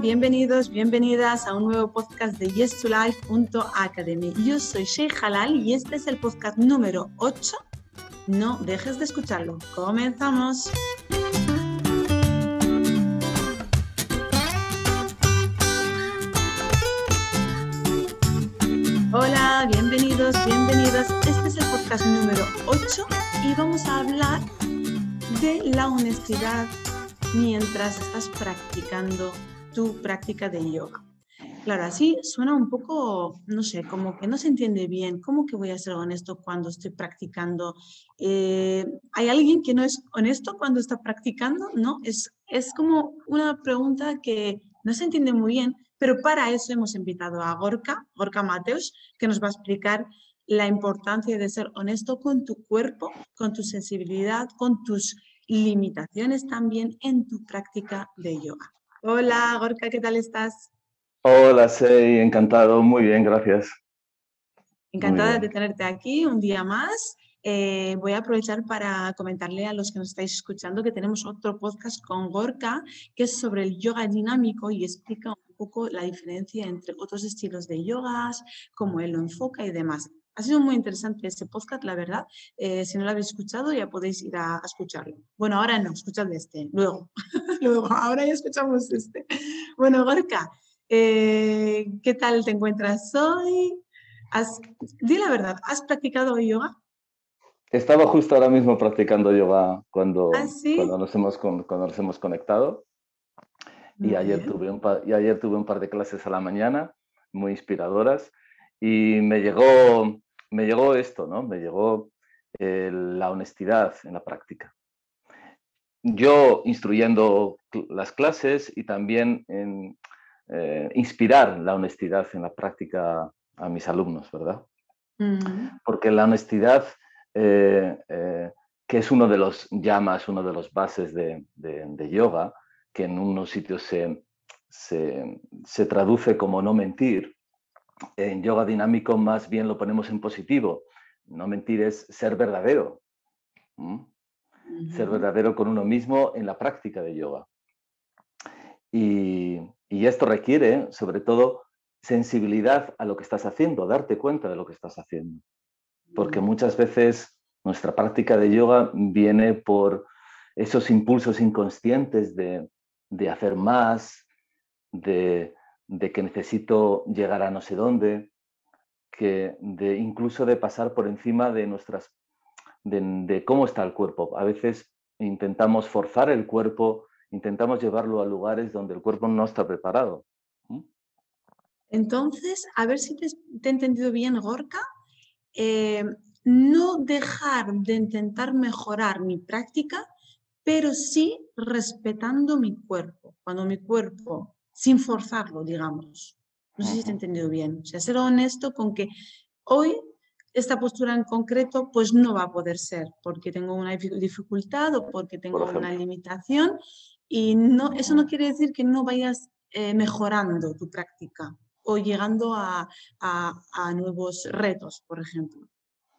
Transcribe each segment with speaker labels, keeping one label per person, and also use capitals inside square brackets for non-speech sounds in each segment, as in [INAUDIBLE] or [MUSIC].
Speaker 1: Bienvenidos, bienvenidas a un nuevo podcast de yes2life.academy. Yo soy Sheikh Halal y este es el podcast número 8. No dejes de escucharlo. Comenzamos. Hola, bienvenidos, bienvenidas. Este es el podcast número 8 y vamos a hablar de la honestidad mientras estás practicando tu práctica de yoga. Claro, así suena un poco, no sé, como que no se entiende bien. ¿Cómo que voy a ser honesto cuando estoy practicando? Eh, ¿Hay alguien que no es honesto cuando está practicando? No, es, es como una pregunta que no se entiende muy bien, pero para eso hemos invitado a Gorka, Gorka Mateos, que nos va a explicar la importancia de ser honesto con tu cuerpo, con tu sensibilidad, con tus limitaciones también en tu práctica de yoga. Hola, Gorka, ¿qué tal estás?
Speaker 2: Hola, Sei, encantado, muy bien, gracias.
Speaker 1: Encantada de tenerte aquí un día más. Eh, voy a aprovechar para comentarle a los que nos estáis escuchando que tenemos otro podcast con Gorka que es sobre el yoga dinámico y explica un poco la diferencia entre otros estilos de yogas, cómo él lo enfoca y demás. Ha sido muy interesante este podcast, la verdad. Eh, si no lo habéis escuchado, ya podéis ir a, escucharlo. Bueno, ahora no, escuchad este, luego. [LAUGHS] luego, ahora ya escuchamos este. Bueno, Gorka, eh, ¿qué tal te encuentras hoy? ¿Has, di la verdad, ¿has practicado yoga?
Speaker 2: Estaba justo ahora mismo practicando yoga cuando, ¿Ah, cuando, nos, hemos, cuando nos hemos conectado. y ayer, tuve un y ayer tuve un par de clases a la mañana muy inspiradoras y me llegó me llegó esto, ¿no? Me llegó eh, la honestidad en la práctica. Yo instruyendo las clases y también en, eh, inspirar la honestidad en la práctica a mis alumnos, ¿verdad? Mm. Porque la honestidad, eh, que es uno de los llamas, uno de los bases de, yoga, que en unos sitios se, se traduce como no mentir, en yoga dinámico más bien lo ponemos en positivo. No mentir es ser verdadero. Ser verdadero con uno mismo en la práctica de yoga. Y, esto requiere, sobre todo, sensibilidad a lo que estás haciendo, darte cuenta de lo que estás haciendo. Porque muchas veces nuestra práctica de yoga viene por esos impulsos inconscientes de, de hacer más, de, de que necesito llegar a no sé dónde, que de incluso de pasar por encima de nuestras de, cómo está el cuerpo. A veces intentamos forzar el cuerpo, intentamos llevarlo a lugares donde el cuerpo no está preparado.
Speaker 1: Entonces, a ver si te, he entendido bien, Gorka. Eh, no dejar de intentar mejorar mi práctica, pero sí respetando mi cuerpo. Cuando mi cuerpo sin forzarlo, digamos. No sé si te he entendido bien. O sea, ser honesto con que hoy esta postura en concreto pues no va a poder ser porque tengo una dificultad o porque tengo una limitación y no, eso no quiere decir que no vayas eh, mejorando tu práctica o llegando a, nuevos retos, por ejemplo,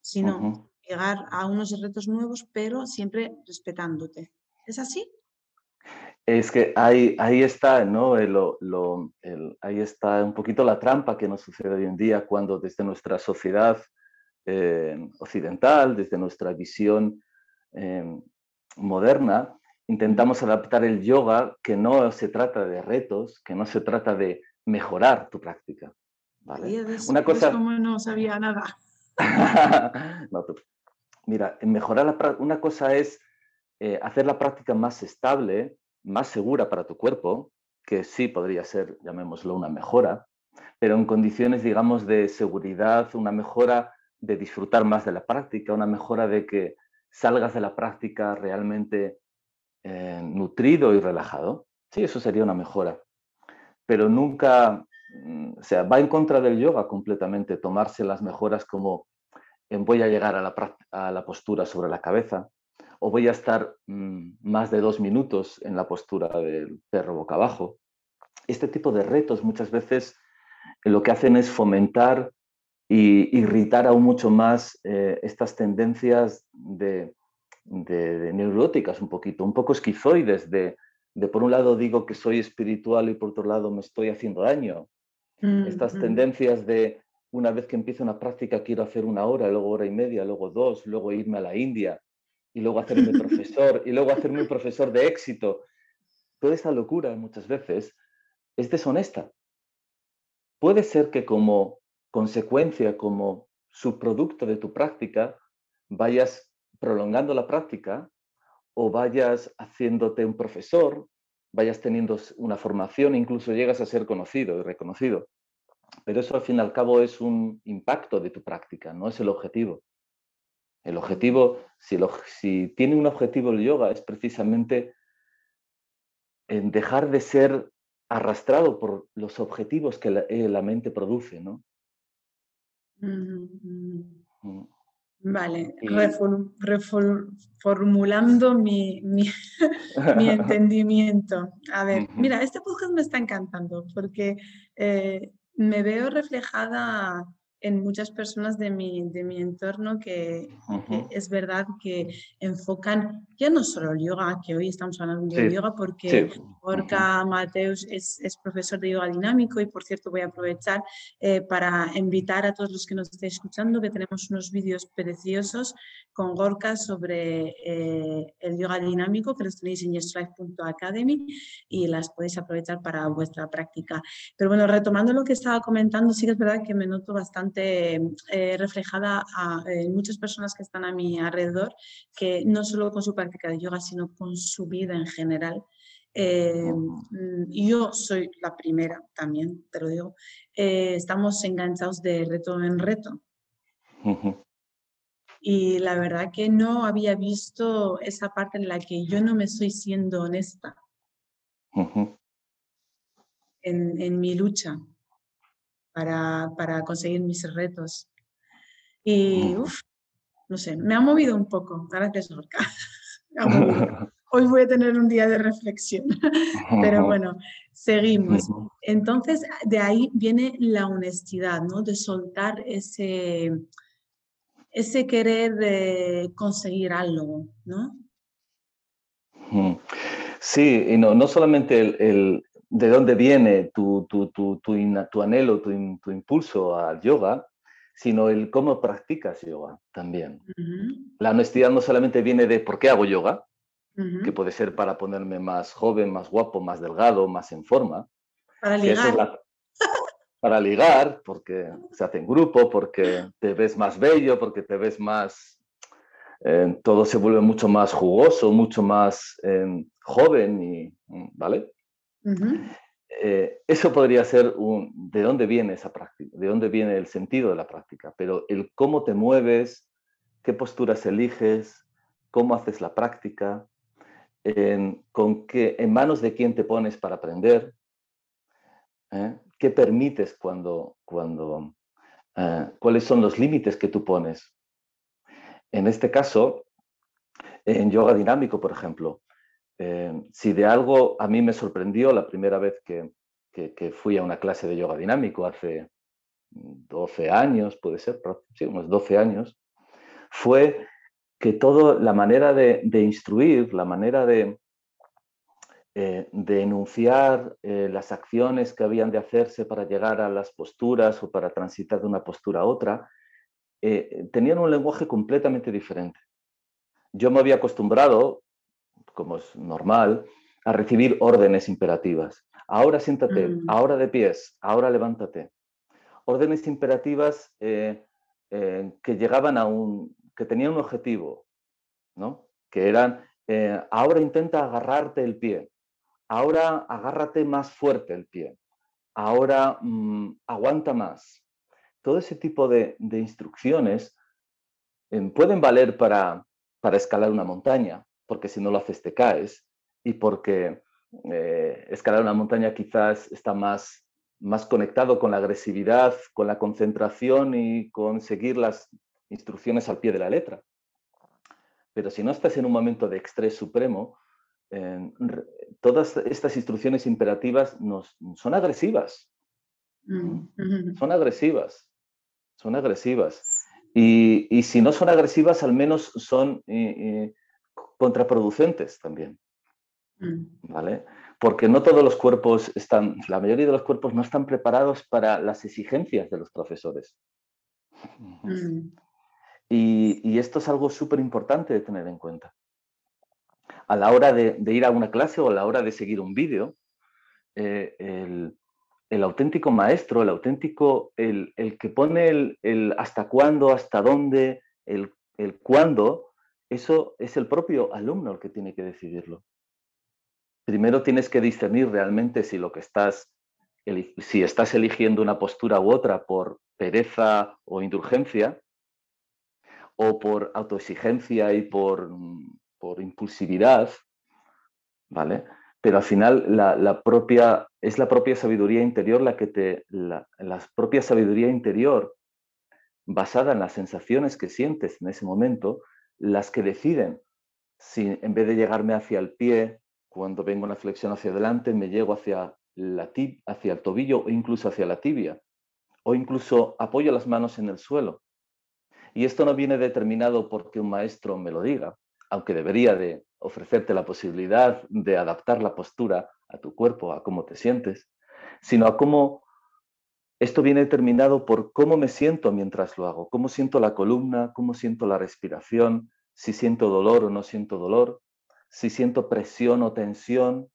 Speaker 1: sino llegar a unos retos nuevos pero siempre respetándote. ¿Es así?
Speaker 2: Es que ahí, ahí está, ¿no? ahí está un poquito la trampa que nos sucede hoy en día cuando desde nuestra sociedad eh, occidental, desde nuestra visión eh, moderna, intentamos adaptar el yoga que no se trata de retos, que no se trata de mejorar tu práctica.
Speaker 1: ¿vale? Una cosa... Como no sabía nada. [LAUGHS]
Speaker 2: mira, mejorar la, una cosa es eh, hacer la práctica más estable, más segura para tu cuerpo, que sí podría ser, llamémoslo, una mejora, pero en condiciones, digamos, de seguridad, una mejora de disfrutar más de la práctica, una mejora de que salgas de la práctica realmente eh, nutrido y relajado. Sí, eso sería una mejora. Pero nunca, mm, o sea, va en contra del yoga completamente tomarse las mejoras como en voy a llegar a la, a la postura sobre la cabeza, o voy a estar mm, más de dos minutos en la postura del perro boca abajo. Este tipo de retos muchas veces lo que hacen es fomentar y irritar aún mucho más eh, estas tendencias de, neuróticas un poquito, un poco esquizoides de, de por un lado digo que soy espiritual y por otro lado me estoy haciendo daño. Mm, Estas mm. tendencias de una vez que empiezo una práctica quiero hacer una hora, luego hora y media, luego dos, luego irme a la India y luego hacerme [LAUGHS] profesor y luego hacerme un profesor de éxito. Toda esta locura muchas veces es deshonesta. Puede ser que como consecuencia, como subproducto de tu práctica, vayas prolongando la práctica o vayas haciéndote un profesor, vayas teniendo una formación, incluso llegas a ser conocido y reconocido. Pero eso al fin y al cabo es un impacto de tu práctica, no es el objetivo. El objetivo, si, tiene un objetivo el yoga, es precisamente en dejar de ser arrastrado por los objetivos que la, eh, mente produce, ¿no?
Speaker 1: Mm. Vale, reformulando mi, [LAUGHS] mi, entendimiento. A ver, mira, este podcast me está encantando porque eh, me veo reflejada en muchas personas de mi, de mi entorno que, es verdad que enfocan ya no solo el yoga, que hoy estamos hablando de yoga porque Orca Mateus es, es, profesor de yoga dinámico y por cierto voy a aprovechar eh, para invitar a todos los que nos estén escuchando que tenemos unos vídeos preciosos con Gorka sobre eh, el yoga dinámico que los tenéis en yeslife.academy y las podéis aprovechar para vuestra práctica. Pero bueno, retomando lo que estaba comentando, sí que es verdad que me noto bastante eh, reflejada en muchas personas que están a mi alrededor, que no solo con su práctica de yoga, sino con su vida en general. Eh, yo soy la primera también, te lo digo. estamos enganchados de reto en reto. Y la verdad que no había visto esa parte en la que yo no me estoy siendo honesta en, mi lucha para, para conseguir mis retos. Y, uff, no sé, me ha movido un poco. Gracias, Lorca. [LAUGHS] [LAUGHS] Hoy voy a tener un día de reflexión. [LAUGHS] Pero bueno, seguimos. Entonces, de ahí viene la honestidad, ¿no? De soltar ese, ese querer de conseguir algo, ¿no?
Speaker 2: Sí, y no, no solamente el, de dónde viene tu, tu, tu, tu anhelo, tu, impulso al yoga, sino el cómo practicas yoga también. La honestidad no solamente viene de por qué hago yoga, que puede ser para ponerme más joven, más guapo, más delgado, más en forma.
Speaker 1: Para ligar
Speaker 2: para ligar, porque se hace en grupo, porque te ves más bello, porque te ves más... Eh, todo se vuelve mucho más jugoso, mucho más eh, joven, y, ¿vale? Eh, eso podría ser de dónde viene esa práctica, de dónde viene el sentido de la práctica, pero el cómo te mueves, qué posturas eliges, cómo haces la práctica, con qué, en manos de quién te pones para aprender, ¿Qué permites cuando, cuando eh, cuáles son los límites que tú pones? En este caso, en yoga dinámico, por ejemplo, eh, si de algo a mí me sorprendió la primera vez que, fui a una clase de yoga dinámico hace 12 años, puede ser, sí, unos 12 años, fue que toda la manera de instruir, la manera de, eh, enunciar eh, las acciones que habían de hacerse para llegar a las posturas o para transitar de una postura a otra, eh, tenían un lenguaje completamente diferente. Yo me había acostumbrado, como es normal, a recibir órdenes imperativas. Ahora siéntate, mm. ahora de pies, ahora levántate. Órdenes imperativas que llegaban a un, que tenían un objetivo, ¿no? Que eran, ahora intenta agarrarte el pie, ahora agárrate más fuerte el pie, ahora mm, aguanta más. Todo ese tipo de, instrucciones em, pueden valer para, escalar una montaña, porque si no lo haces te caes y porque eh, escalar una montaña quizás está más, más conectado con la agresividad, con la concentración y con seguir las instrucciones al pie de la letra. Pero si no estás en un momento de estrés supremo, todas estas instrucciones imperativas nos, son agresivas. Mm, [LAUGHS] son agresivas. Son agresivas. Y, si no son agresivas, al menos son eh, eh, contraproducentes también. mm. ¿vale? Porque no todos los cuerpos están, la mayoría de los cuerpos no están preparados para las exigencias de los profesores. Mm. Y, esto es algo súper importante de tener en cuenta. A la hora de, ir a una clase o a la hora de seguir un vídeo, eh, el, auténtico maestro, el auténtico, el, que pone el, hasta cuándo, hasta dónde, el, el cuándo, eso es el propio alumno el que tiene que decidirlo. Primero tienes que discernir realmente si lo que estás, si estás eligiendo una postura u otra por pereza o indulgencia, o por autoexigencia y por, por impulsividad, ¿vale? Pero al final la, propia, es la propia sabiduría interior la que te, la, propia sabiduría interior basada en las sensaciones que sientes en ese momento, las que deciden si en vez de llegarme hacia el pie, cuando vengo una flexión hacia adelante, me llego hacia, la hacia el tobillo o incluso hacia la tibia, o incluso apoyo las manos en el suelo. Y esto no viene determinado porque un maestro me lo diga, aunque debería de ofrecerte la posibilidad de adaptar la postura a tu cuerpo, a cómo te sientes, sino a cómo esto viene determinado por cómo me siento mientras lo hago, cómo siento la columna, cómo siento la respiración, si siento dolor o no siento dolor, si siento presión o tensión,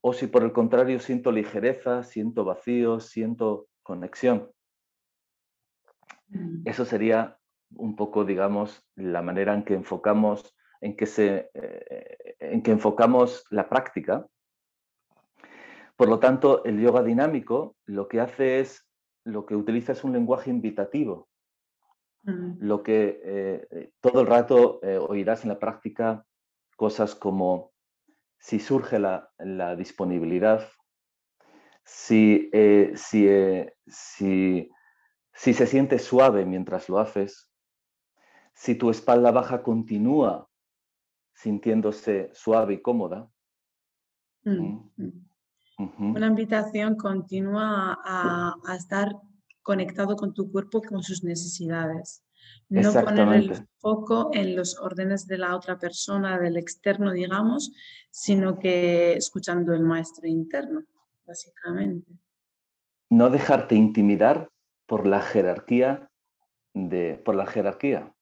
Speaker 2: o si por el contrario siento ligereza, siento vacío, siento conexión. Mm. Eso sería un poco, digamos, la manera en que enfocamos, en que, se, eh, en que enfocamos la práctica. Por lo tanto, el yoga dinámico lo que hace es, lo que utiliza es un lenguaje invitativo. Mm. Lo que eh, todo el rato eh, oirás en la práctica cosas como si surge la, disponibilidad, si, si, si, si se siente suave mientras lo haces, si tu espalda baja continúa sintiéndose suave y cómoda.
Speaker 1: Mm, Una invitación continua a, estar conectado con tu cuerpo, con sus necesidades. No poner el foco en los órdenes de la otra persona, del externo, digamos, sino que escuchando el maestro interno, básicamente.
Speaker 2: No dejarte intimidar por la jerarquía de, por la jerarquía.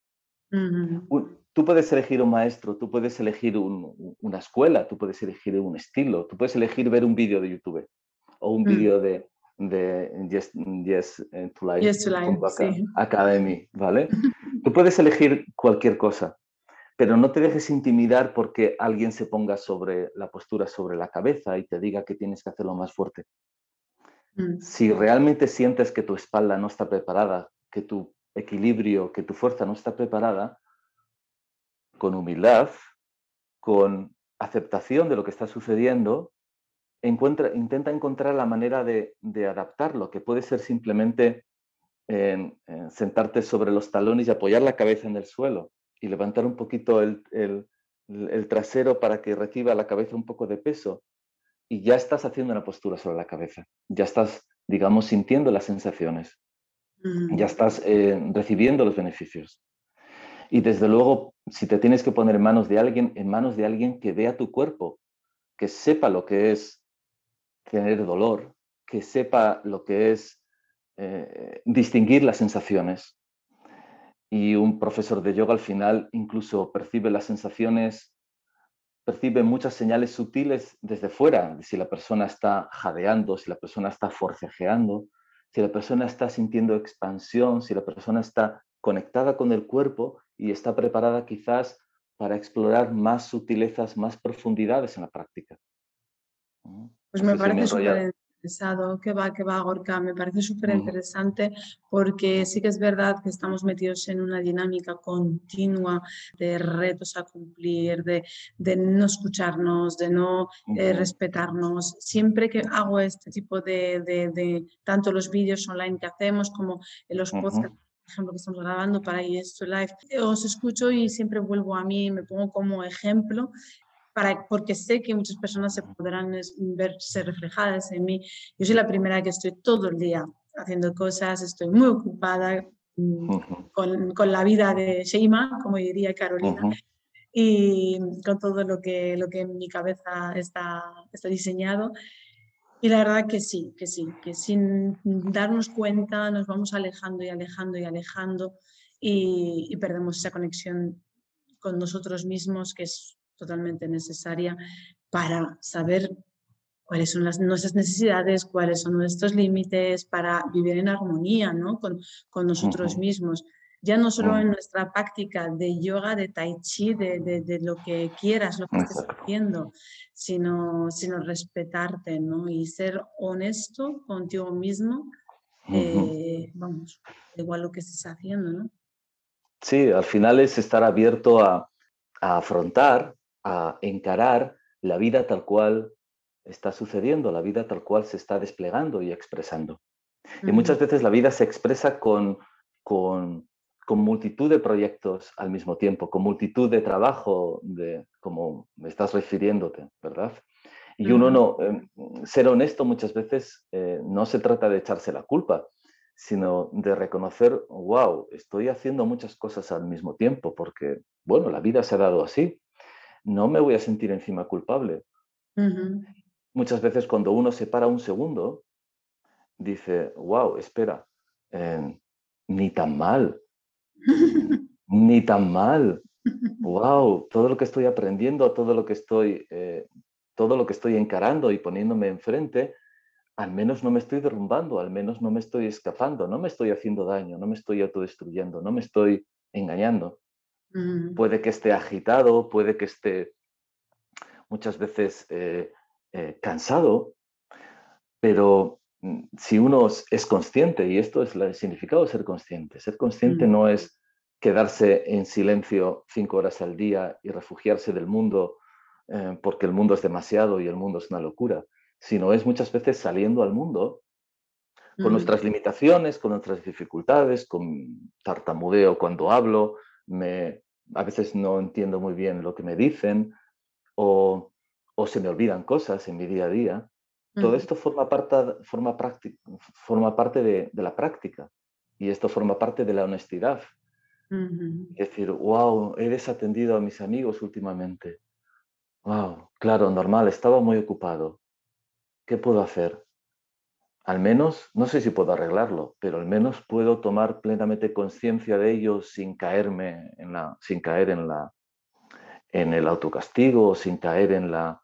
Speaker 2: Tú puedes elegir un maestro, tú puedes elegir una escuela, tú puedes elegir un estilo, tú puedes elegir ver un vídeo de YouTube o un mm. vídeo de, de Yes, to Life, Academy, ¿vale? [LAUGHS] tú puedes elegir cualquier cosa, pero no te dejes intimidar porque alguien se ponga sobre la postura sobre la cabeza y te diga que tienes que hacerlo más fuerte. Mm. Si realmente sientes que tu espalda no está preparada, que tu equilibrio, que tu fuerza no está preparada, con humildad, con aceptación de lo que está sucediendo, encuentra, intenta encontrar la manera de, adaptarlo, que puede ser simplemente sentarte sobre los talones y apoyar la cabeza en el suelo y levantar un poquito el, trasero para que reciba la cabeza un poco de peso. Y ya estás haciendo una postura sobre la cabeza, ya estás, digamos, sintiendo las sensaciones ya estás eh, recibiendo los beneficios. Y desde luego, si te tienes que poner en manos de alguien, en manos de alguien que vea tu cuerpo, que sepa lo que es tener dolor, que sepa lo que es eh, distinguir las sensaciones. Y un profesor de yoga al final incluso percibe las sensaciones, percibe muchas señales sutiles desde fuera, si la persona está jadeando, si la persona está forcejeando, si la persona está sintiendo expansión, si la persona está conectada con el cuerpo y está preparada quizás para explorar más sutilezas, más profundidades en la práctica.
Speaker 1: Pues me parece súper interesado, que va, que va, Gorka, me parece súper interesante porque sí que es verdad que estamos metidos en una dinámica continua de retos a cumplir, de, de no escucharnos, de no eh, respetarnos. Siempre que hago este tipo de, de, tanto los vídeos online que hacemos como los podcasts por ejemplo, que estamos grabando para esto Live, os escucho y siempre vuelvo a mí, me pongo como ejemplo porque sé que muchas personas se podrán verse reflejadas en mí. Yo soy la primera que estoy todo el día haciendo cosas, estoy muy ocupada mm, con, con, la vida de Sheima, como diría Carolina. y con todo lo que, lo que en mi cabeza está, está diseñado. Y la verdad que sí, que sí, que sin darnos cuenta nos vamos alejando y alejando y alejando y, perdemos esa conexión con nosotros mismos que es totalmente necesaria para saber cuáles son las, nuestras necesidades, cuáles son nuestros límites para vivir en armonía ¿no? con, con nosotros mismos ya no solo en nuestra práctica de yoga, de tai chi, de, de, lo que quieras, lo que estés haciendo, sino, sino respetarte, ¿no? Y ser honesto contigo mismo, eh, vamos, igual lo que estés haciendo, ¿no?
Speaker 2: Sí, al final es estar abierto a, a afrontar, a encarar la vida tal cual está sucediendo, la vida tal cual se está desplegando y expresando. Y muchas veces la vida se expresa con, con con multitud de proyectos al mismo tiempo, con multitud de trabajo, de, como me estás refiriéndote, ¿verdad? Y uno no, em, ser honesto muchas veces eh, no se trata de echarse la culpa, sino de reconocer, wow, estoy haciendo muchas cosas al mismo tiempo, porque, bueno, la vida se ha dado así, no me voy a sentir encima culpable. Muchas veces cuando uno se para un segundo, dice, wow, espera, em, ni tan mal, ni tan mal. [LAUGHS] Wow, todo lo que estoy aprendiendo, todo lo que estoy, eh, todo lo que estoy encarando y poniéndome enfrente, al menos no me estoy derrumbando, al menos no me estoy escapando, no me estoy haciendo daño, no me estoy autodestruyendo, no me estoy engañando. Mm. Puede que esté agitado, puede que esté muchas veces eh, eh, cansado, pero si uno es consciente, y esto es el significado de ser consciente, ser consciente mm. no es quedarse en silencio cinco horas al día y refugiarse del mundo eh, porque el mundo es demasiado y el mundo es una locura, sino es muchas veces saliendo al mundo con nuestras limitaciones, con nuestras dificultades, con tartamudeo cuando hablo, me, a veces no entiendo muy bien lo que me dicen o, o se me olvidan cosas en mi día a día. Todo esto forma parte, forma forma parte de, la práctica y esto forma parte de la honestidad. Es decir, wow, he desatendido a mis amigos últimamente. Wow, claro, normal, estaba muy ocupado. ¿Qué puedo hacer? Al menos, no sé si puedo arreglarlo, pero al menos puedo tomar plenamente conciencia de ello sin caerme en la, sin caer en la, en el autocastigo, sin caer en la,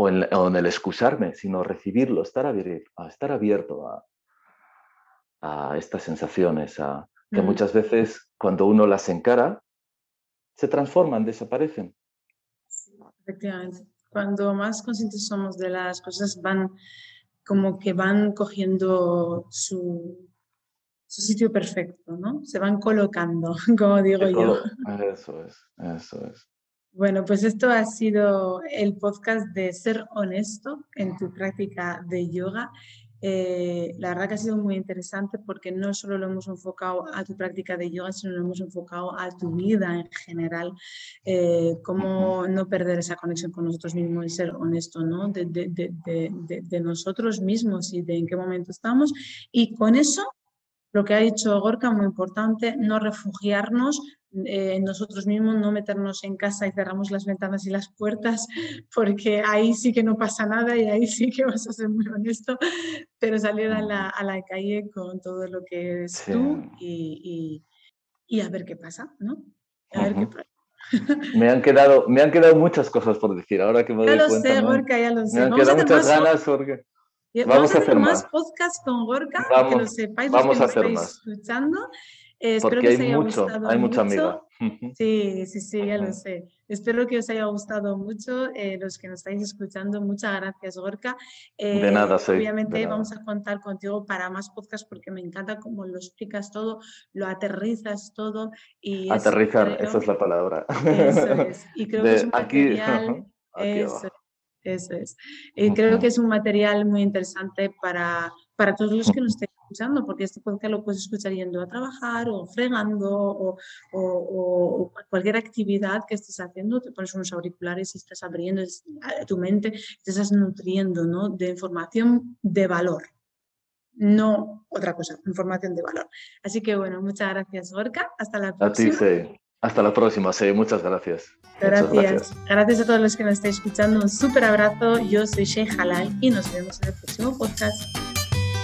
Speaker 2: o en, el excusarme, sino recibirlo, estar abierto, a, estar abierto a, estas sensaciones, a, que muchas veces cuando uno las encara, se transforman, desaparecen.
Speaker 1: efectivamente. Cuando más conscientes somos de las cosas, van como que van cogiendo su, su sitio perfecto, ¿no? Se van colocando, [LAUGHS] como digo yo.
Speaker 2: Eso es, eso es.
Speaker 1: Bueno, pues esto ha sido el podcast de ser honesto en tu práctica de yoga. Eh, la verdad que ha sido muy interesante porque no solo lo hemos enfocado a tu práctica de yoga, sino lo hemos enfocado a tu vida en general, eh, cómo no perder esa conexión con nosotros mismos y ser honesto ¿no? de, de, nosotros mismos y de en qué momento estamos. Y con eso, lo que ha dicho Gorka, muy importante, no refugiarnos, eh, nosotros mismos, no meternos en casa y cerramos las ventanas y las puertas, [LAUGHS] porque ahí sí que no pasa nada y ahí sí que vas a ser muy honesto, pero salir a la, a la calle con todo lo que eres tú y, y, a ver qué pasa, ¿no? A ver qué pasa.
Speaker 2: Me han, quedado, me han quedado muchas cosas por decir, ahora que me
Speaker 1: ya
Speaker 2: doy
Speaker 1: lo Sé, Gorka, ya lo sé,
Speaker 2: Me han quedado muchas ganas porque...
Speaker 1: Vamos, a hacer más, podcasts con Gorka, que lo sepáis, vamos que a hacer más. escuchando.
Speaker 2: Eh, espero que os haya mucho, gustado hay mucha amiga. [LAUGHS] [LAUGHS]
Speaker 1: Sí, sí, sí, ya lo sé. Espero que os haya gustado mucho, eh, los que nos estáis escuchando. Muchas gracias, Gorka.
Speaker 2: de eh, nada, soy.
Speaker 1: Obviamente vamos a contar contigo para más podcasts porque me encanta cómo lo explicas todo, lo aterrizas todo. Y
Speaker 2: Aterrizar, esa es la palabra.
Speaker 1: Eso es. Y [LAUGHS] creo que es un material... eso, eso, es. Y creo que es un material muy interesante para, para todos los que nos estén escuchando, porque este podcast lo puedes escuchar yendo a trabajar o fregando o, cualquier actividad que estés haciendo, te pones unos auriculares y estás abriendo tu mente, te estás nutriendo ¿no? de información de valor, no otra cosa, información de valor. Así que bueno, muchas gracias Gorka, hasta la próxima.
Speaker 2: A ti, Hasta la próxima, sí, muchas gracias.
Speaker 1: Gracias. gracias. a todos los que nos estáis escuchando. Un súper abrazo. Yo soy Sheikh Halal y nos vemos en el próximo podcast.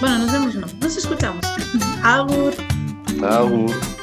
Speaker 1: Bueno, nos vemos, no, nos escuchamos. [LAUGHS] Agur.
Speaker 2: Agur.